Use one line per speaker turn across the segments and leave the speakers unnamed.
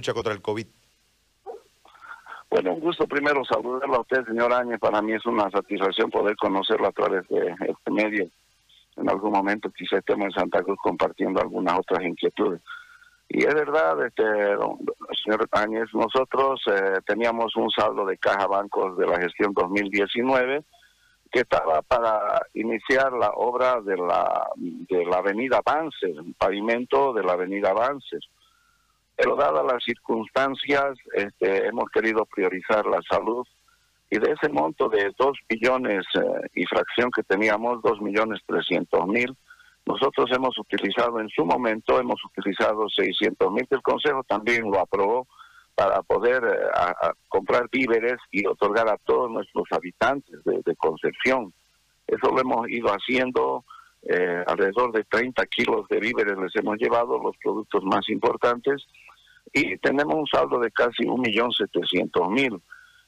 lucha contra el COVID.
Bueno, un gusto primero saludarlo a usted, señor Áñez. Para mí es una satisfacción poder conocerlo a través de este medio. En algún momento quizá estemos en Santa Cruz compartiendo algunas otras inquietudes. Y es verdad, este, señor Áñez, nosotros eh, teníamos un saldo de caja bancos de la gestión 2019 que estaba para iniciar la obra de la, de la avenida el pavimento de la avenida Avances. Pero dadas las circunstancias, este, hemos querido priorizar la salud y de ese monto de 2 millones eh, y fracción que teníamos, 2 millones 300 mil, nosotros hemos utilizado en su momento, hemos utilizado 600 mil, que el Consejo también lo aprobó para poder eh, comprar víveres y otorgar a todos nuestros habitantes de, Concepción. Eso lo hemos ido haciendo, eh, alrededor de 30 kilos de víveres les hemos llevado, los productos más importantes, y tenemos un saldo de casi 1.700.000.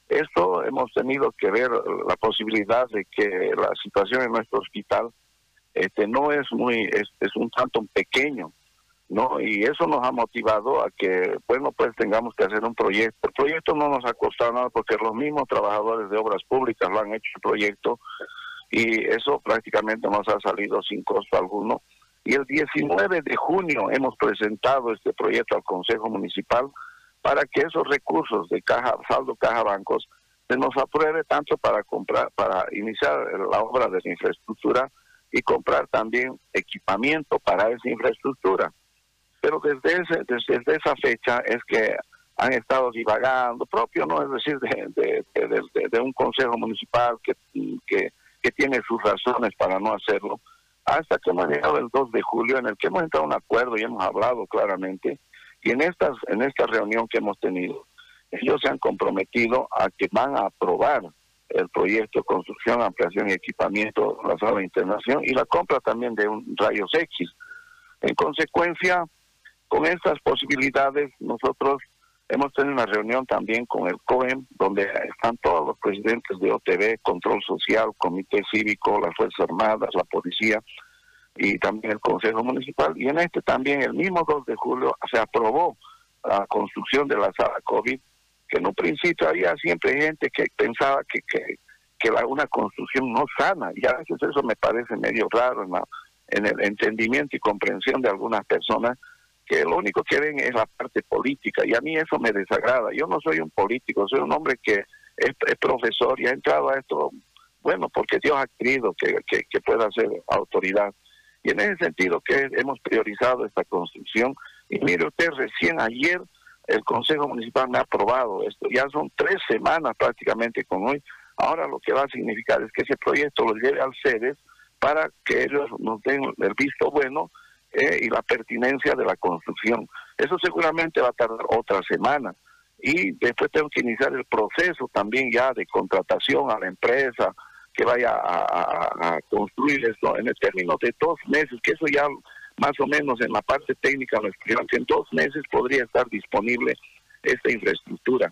Esto hemos tenido que ver la posibilidad de que la situación en nuestro hospital este no es muy es, es un tanto pequeño ¿no? Y eso nos ha motivado a que, bueno, pues tengamos que hacer un proyecto. El proyecto no nos ha costado nada porque los mismos trabajadores de obras públicas lo han hecho el proyecto y eso prácticamente nos ha salido sin costo alguno. Y el 19 de junio hemos presentado este proyecto al Consejo Municipal para que esos recursos de caja, saldo caja bancos, se nos apruebe tanto para comprar, para iniciar la obra de la infraestructura y comprar también equipamiento para esa infraestructura. Pero desde, ese, desde, esa fecha es que han estado divagando, propio, ¿no? Es decir, de, un consejo municipal que, que, tiene sus razones para no hacerlo, hasta que hemos llegado el 2 de julio, en el que hemos entrado a un acuerdo y hemos hablado claramente, y en, estas, en esta reunión que hemos tenido, ellos se han comprometido a que van a aprobar el proyecto de construcción, ampliación y equipamiento sala de internación y la compra también de un rayos X. En consecuencia, con estas posibilidades, nosotros hemos tenido una reunión también con el COEM, donde están todos los presidentes de OTV, Control Social, Comité Cívico, las Fuerzas Armadas, la Policía y también el Consejo Municipal. Y en este también, el mismo 2 de julio, se aprobó la construcción de la sala COVID, que en un principio había siempre gente que pensaba que, que, que una construcción no sana, y a veces eso me parece medio raro en el entendimiento y comprensión de algunas personas que lo único que ven es la parte política y a mí eso me desagrada. Yo no soy un político, soy un hombre que es, profesor y ha entrado a esto, bueno, porque Dios ha querido que, que, pueda ser autoridad. Y en ese sentido que hemos priorizado esta construcción. Y mire usted, recién ayer el Consejo Municipal me ha aprobado esto. Ya son tres semanas prácticamente con hoy. Ahora lo que va a significar es que ese proyecto lo lleve al CEDES para que ellos nos den el visto bueno eh, y la pertinencia de la construcción. Eso seguramente va a tardar otra semana. Y después tengo que iniciar el proceso también ya de contratación a la empresa que vaya a, construir esto en el término de dos meses, que eso ya más o menos en la parte técnica lo que en dos meses podría estar disponible esta infraestructura.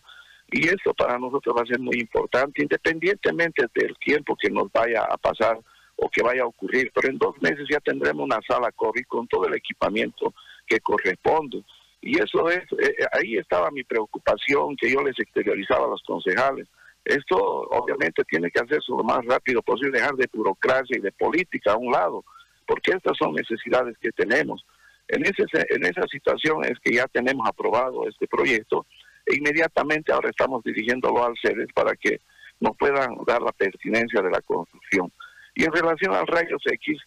Y eso para nosotros va a ser muy importante, independientemente del tiempo que nos vaya a pasar o que vaya a ocurrir, pero en dos meses ya tendremos una sala COVID con todo el equipamiento que corresponde. Y eso es, eh, eh, ahí estaba mi preocupación que yo les exteriorizaba a los concejales. Esto obviamente tiene que hacerse lo más rápido posible, dejar de burocracia y de política a un lado, porque estas son necesidades que tenemos. En, ese, en esa situación es que ya tenemos aprobado este proyecto e inmediatamente ahora estamos dirigiéndolo al CEDES para que nos puedan dar la pertinencia de la construcción. Y en relación al rayos X,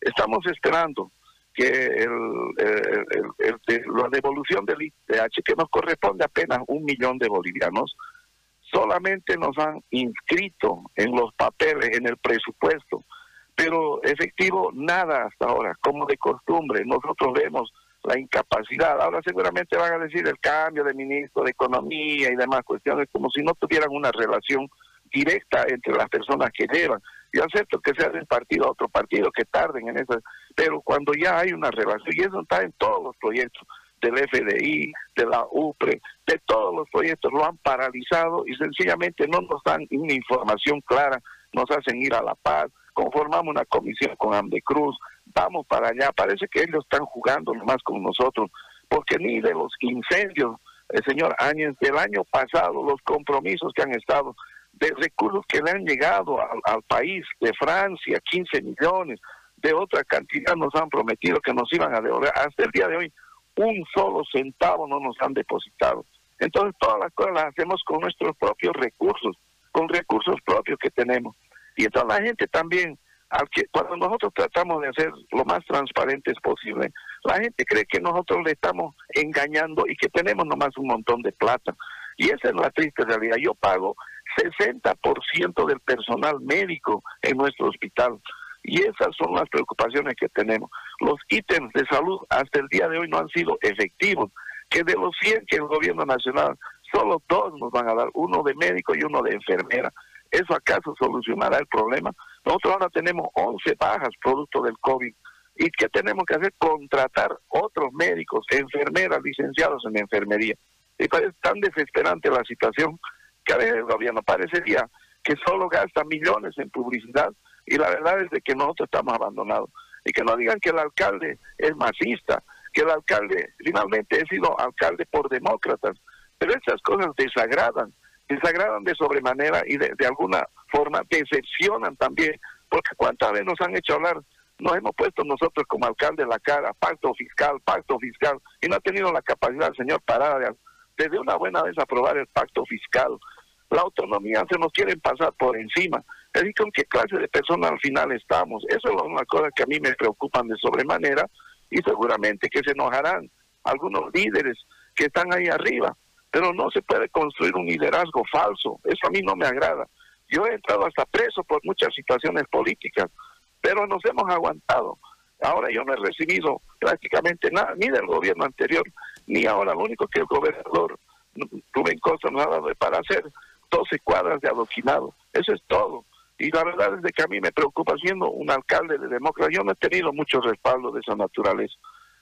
estamos esperando que el, la devolución del ITH, que nos corresponde apenas un millón de bolivianos, solamente nos han inscrito en los papeles, en el presupuesto, pero efectivo nada hasta ahora, como de costumbre. Nosotros vemos la incapacidad. Ahora seguramente van a decir el cambio de ministro de Economía y demás cuestiones, como si no tuvieran una relación directa entre las personas que llevan. Yo acepto que sea de partido a otro partido, que tarden en eso, pero cuando ya hay una relación, y eso está en todos los proyectos del FDI, de la UPRE, de todos los proyectos, lo han paralizado y sencillamente no nos dan una información clara, nos hacen ir a La Paz, conformamos una comisión con Cruz, vamos para allá, parece que ellos están jugando más con nosotros, porque ni de los incendios el señor Áñez, del año pasado, los compromisos que han estado, de recursos que le han llegado al, país, de Francia, 15 millones, de otra cantidad nos han prometido que nos iban a devolver. Hasta el día de hoy, un solo centavo no nos han depositado. Entonces, todas las cosas las hacemos con nuestros propios recursos, con recursos propios que tenemos. Y entonces la gente también, al que, cuando nosotros tratamos de hacer lo más transparentes posible, la gente cree que nosotros le estamos engañando y que tenemos nomás un montón de plata. Y esa es la triste realidad. Yo pago 60% del personal médico en nuestro hospital. Y esas son las preocupaciones que tenemos. Los ítems de salud hasta el día de hoy no han sido efectivos. Que de los 100 que el gobierno nacional, solo dos nos van a dar, uno de médico y uno de enfermera. ¿Eso acaso solucionará el problema? Nosotros ahora tenemos 11 bajas producto del COVID. ¿Y qué tenemos que hacer? Contratar otros médicos, enfermeras, licenciados en enfermería. Y parece tan desesperante la situación que a veces el gobierno parecería que solo gasta millones en publicidad y la verdad es de que nosotros estamos abandonados. Y que no digan que el alcalde es masista, que el alcalde finalmente ha sido alcalde por demócratas, pero esas cosas desagradan desagradan de sobremanera y de, alguna forma decepcionan también, porque cuántas veces nos han hecho hablar, nos hemos puesto nosotros como alcalde la cara, pacto fiscal, pacto fiscal, y no ha tenido la capacidad el señor Parada de, de una buena vez aprobar el pacto fiscal. La autonomía se nos quieren pasar por encima. Es decir, ¿con qué clase de personas al final estamos? Eso es una cosa que a mí me preocupan de sobremanera y seguramente que se enojarán algunos líderes que están ahí arriba pero no se puede construir un liderazgo falso. Eso a mí no me agrada. Yo he entrado hasta preso por muchas situaciones políticas, pero nos hemos aguantado. Ahora yo no he recibido prácticamente nada, ni del gobierno anterior, ni ahora. Lo único que el gobernador Rubén Costa nos ha dado para hacer 12 cuadras de adoquinado. Eso es todo. Y la verdad es de que a mí me preocupa siendo un alcalde de democracia. Yo no he tenido mucho respaldo de esa naturaleza.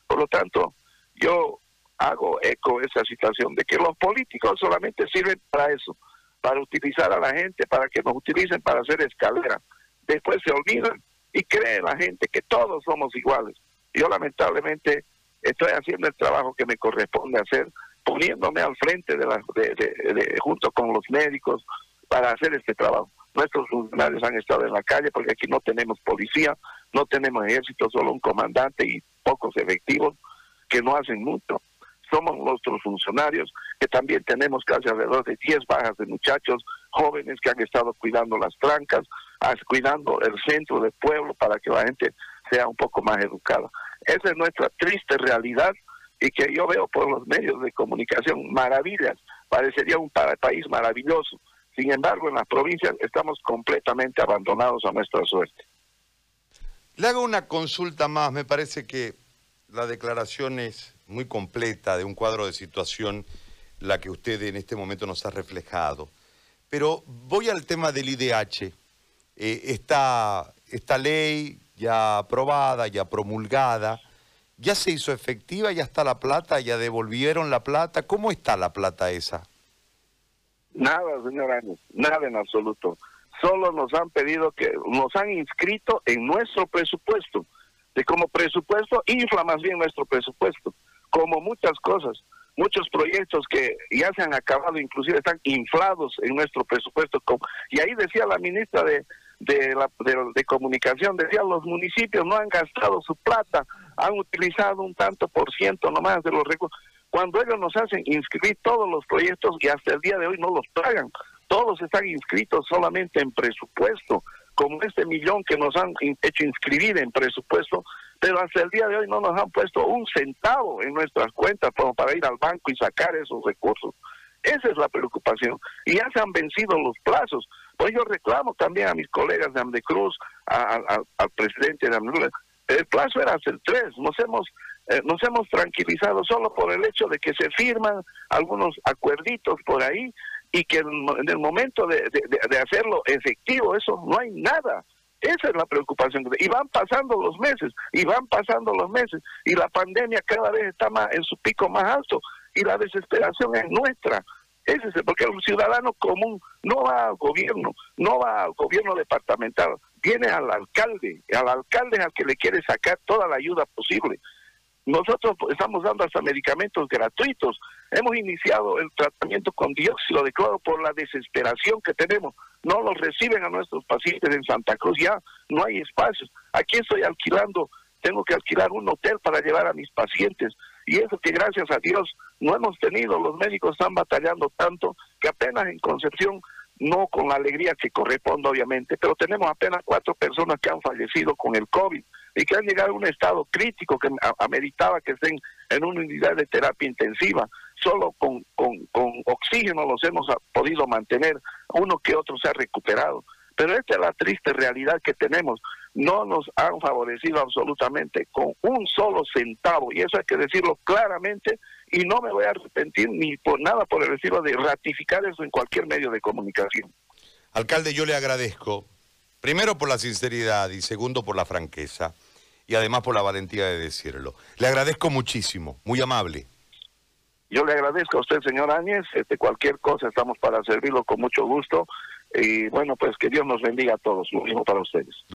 Por lo tanto, yo hago eco esa situación de que los políticos solamente sirven para eso, para utilizar a la gente, para que nos utilicen para hacer escalera. Después se olvidan y cree la gente que todos somos iguales. Yo lamentablemente estoy haciendo el trabajo que me corresponde hacer, poniéndome al frente de, la, de, junto con los médicos para hacer este trabajo. Nuestros funcionarios han estado en la calle porque aquí no tenemos policía, no tenemos ejército, solo un comandante y pocos efectivos que no hacen mucho somos nuestros funcionarios, que también tenemos casi alrededor de 10 bajas de muchachos jóvenes que han estado cuidando las trancas, cuidando el centro del pueblo para que la gente sea un poco más educada. Esa es nuestra triste realidad y que yo veo por los medios de comunicación maravillas, parecería un país maravilloso. Sin embargo, en las provincias estamos completamente abandonados a nuestra suerte.
Le hago una consulta más, me parece que la declaración es muy completa de un cuadro de situación la que usted en este momento nos ha reflejado. Pero voy al tema del IDH. Eh, esta, esta ley ya aprobada, ya promulgada, ya se hizo efectiva, ya está la plata, ya devolvieron la plata. ¿Cómo está la plata esa?
Nada, señor Áñez, nada en absoluto. Solo nos han pedido que nos han inscrito en nuestro presupuesto. De como presupuesto, infla más bien nuestro presupuesto como muchas cosas, muchos proyectos que ya se han acabado, inclusive están inflados en nuestro presupuesto. Y ahí decía la ministra de, de, la, de, Comunicación, decía los municipios no han gastado su plata, han utilizado un tanto por ciento nomás de los recursos. Cuando ellos nos hacen inscribir todos los proyectos y hasta el día de hoy no los pagan, todos están inscritos solamente en presupuesto, como este millón que nos han hecho inscribir en presupuesto, pero hasta el día de hoy no nos han puesto un centavo en nuestras cuentas para ir al banco y sacar esos recursos. Esa es la preocupación. Y ya se han vencido los plazos. Pues yo reclamo también a mis colegas de Amdecruz, al presidente de Amdecruz, el plazo era hasta el 3. Nos hemos, eh, nos hemos tranquilizado solo por el hecho de que se firman algunos acuerditos por ahí y que en el momento de, de hacerlo efectivo, eso no hay nada. Esa es la preocupación. Y van pasando los meses, y van pasando los meses, y la pandemia cada vez está más en su pico más alto, y la desesperación es nuestra. Ese es porque el ciudadano común no va al gobierno, no va al gobierno departamental, viene al alcalde, al alcalde es al que le quiere sacar toda la ayuda posible. Nosotros estamos dando hasta medicamentos gratuitos Hemos iniciado el tratamiento con dióxido de cloro por la desesperación que tenemos. No los reciben a nuestros pacientes en Santa Cruz, ya no hay espacios. Aquí estoy alquilando, tengo que alquilar un hotel para llevar a mis pacientes. Y eso que gracias a Dios no hemos tenido, los médicos están batallando tanto que apenas en Concepción no con la alegría que corresponde obviamente, pero tenemos apenas cuatro personas que han fallecido con el COVID y que han llegado a un estado crítico que ameritaba que estén en una unidad de terapia intensiva. Solo con, con, con oxígeno los hemos podido mantener, uno que otro se ha recuperado. Pero esta es la triste realidad que tenemos. No nos han favorecido absolutamente con un solo centavo, y eso hay que decirlo claramente, y no me voy a arrepentir ni por nada por el estilo de ratificar eso en cualquier medio de comunicación.
Alcalde, yo le agradezco, primero por la sinceridad y segundo por la franqueza, y además por la valentía de decirlo. Le agradezco muchísimo, muy amable.
Yo le agradezco a usted, señor Áñez, este, cualquier cosa estamos para servirlo con mucho gusto. Y bueno, pues que Dios nos bendiga a todos, lo mismo para ustedes.